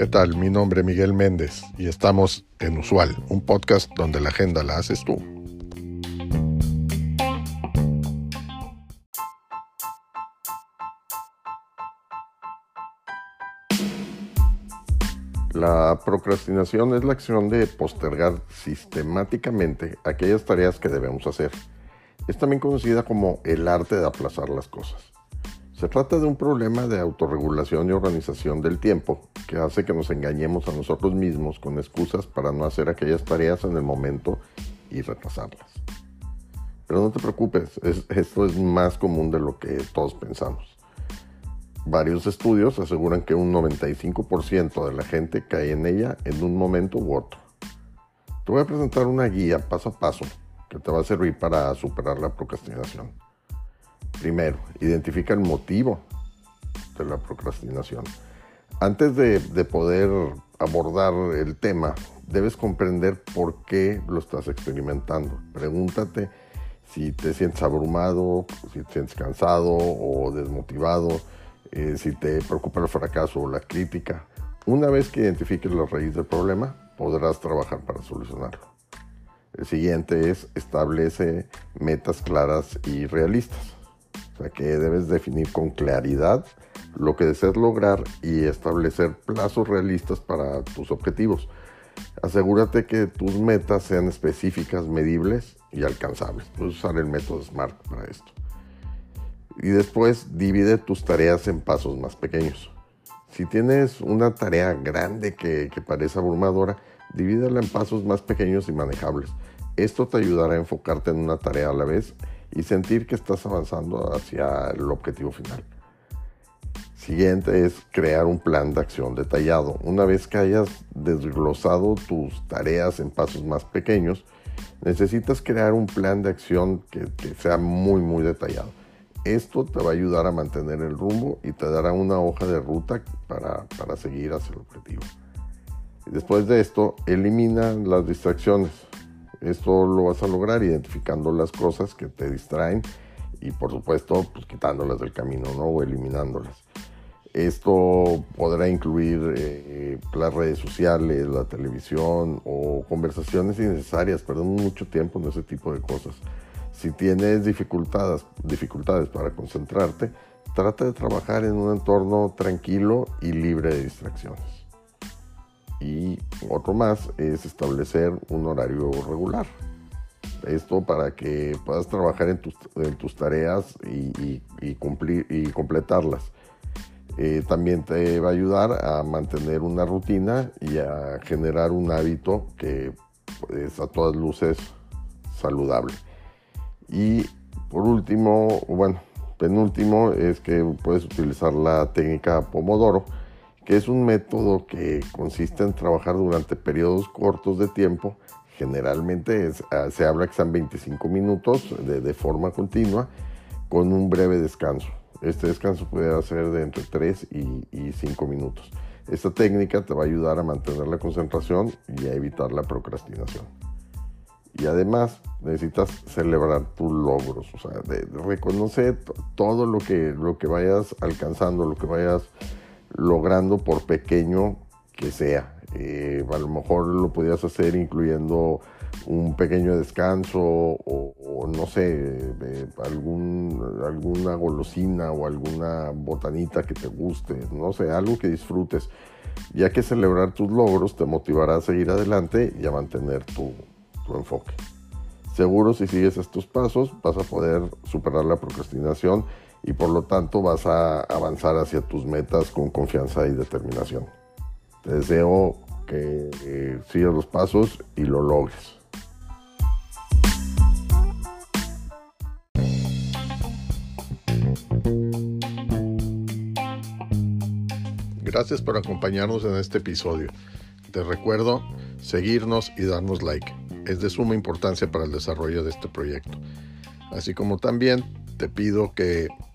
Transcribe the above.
¿Qué tal? Mi nombre es Miguel Méndez y estamos en Usual, un podcast donde la agenda la haces tú. La procrastinación es la acción de postergar sistemáticamente aquellas tareas que debemos hacer. Es también conocida como el arte de aplazar las cosas. Se trata de un problema de autorregulación y organización del tiempo que hace que nos engañemos a nosotros mismos con excusas para no hacer aquellas tareas en el momento y retrasarlas. Pero no te preocupes, esto es más común de lo que todos pensamos. Varios estudios aseguran que un 95% de la gente cae en ella en un momento u otro. Te voy a presentar una guía paso a paso que te va a servir para superar la procrastinación. Primero, identifica el motivo de la procrastinación. Antes de, de, poder abordar el tema, debes comprender por qué lo estás experimentando. Pregúntate si te sientes abrumado, si te sientes cansado o desmotivado eh, si te preocupa el fracaso o la crítica. Una vez que identifiques la raíz del problema, podrás trabajar para solucionarlo. El siguiente es establece metas claras y realistas. Que debes definir con claridad lo que deseas lograr y establecer plazos realistas para tus objetivos. Asegúrate que tus metas sean específicas, medibles y alcanzables. Puedes usar el método SMART para esto. Y después divide tus tareas en pasos más pequeños. Si tienes una tarea grande que, parece abrumadora, divídela en pasos más pequeños y manejables. Esto te ayudará a enfocarte en una tarea a la vez y sentir que estás avanzando hacia el objetivo final. Siguiente es crear un plan de acción detallado. Una vez que hayas desglosado tus tareas en pasos más pequeños, necesitas crear un plan de acción que sea muy, muy detallado. Esto te va a ayudar a mantener el rumbo y te dará una hoja de ruta para, seguir hacia el objetivo. después de esto, elimina las distracciones. Esto lo vas a lograr identificando las cosas que te distraen y por supuesto pues, quitándolas del camino ¿no? o eliminándolas. Esto podrá incluir eh, las redes sociales, la televisión o conversaciones innecesarias. Perdemos mucho tiempo en ese tipo de cosas. Si tienes dificultades, dificultades para concentrarte, trata de trabajar en un entorno tranquilo y libre de distracciones. Y otro más es establecer un horario regular. Esto para que puedas trabajar en tus, tareas y, cumplir, y completarlas. Eh, también te va a ayudar a mantener una rutina y a generar un hábito que es a todas luces saludable. Y por último, bueno, penúltimo es que puedes utilizar la técnica Pomodoro, es un método que consiste en trabajar durante periodos cortos de tiempo. Generalmente ah, se habla que sean 25 minutos de, forma continua con un breve descanso. Este descanso puede ser de entre 3 y, y 5 minutos. Esta técnica te va a ayudar a mantener la concentración y a evitar la procrastinación. Y además necesitas celebrar tus logros, o sea, de, reconocer todo lo que, lo que vayas alcanzando, lo que vayas logrando por pequeño que sea. Eh, a lo mejor lo podías hacer incluyendo un pequeño descanso o, no sé, algún, alguna golosina o alguna botanita que te guste, no sé, algo que disfrutes, ya que celebrar tus logros te motivará a seguir adelante y a mantener tu, enfoque. Seguro si sigues estos pasos vas a poder superar la procrastinación y por lo tanto vas a avanzar hacia tus metas con confianza y determinación. Te deseo que eh, sigas los pasos y lo logres. Gracias por acompañarnos en este episodio. Te recuerdo seguirnos y darnos like es de suma importancia para el desarrollo de este proyecto. Así como también te pido que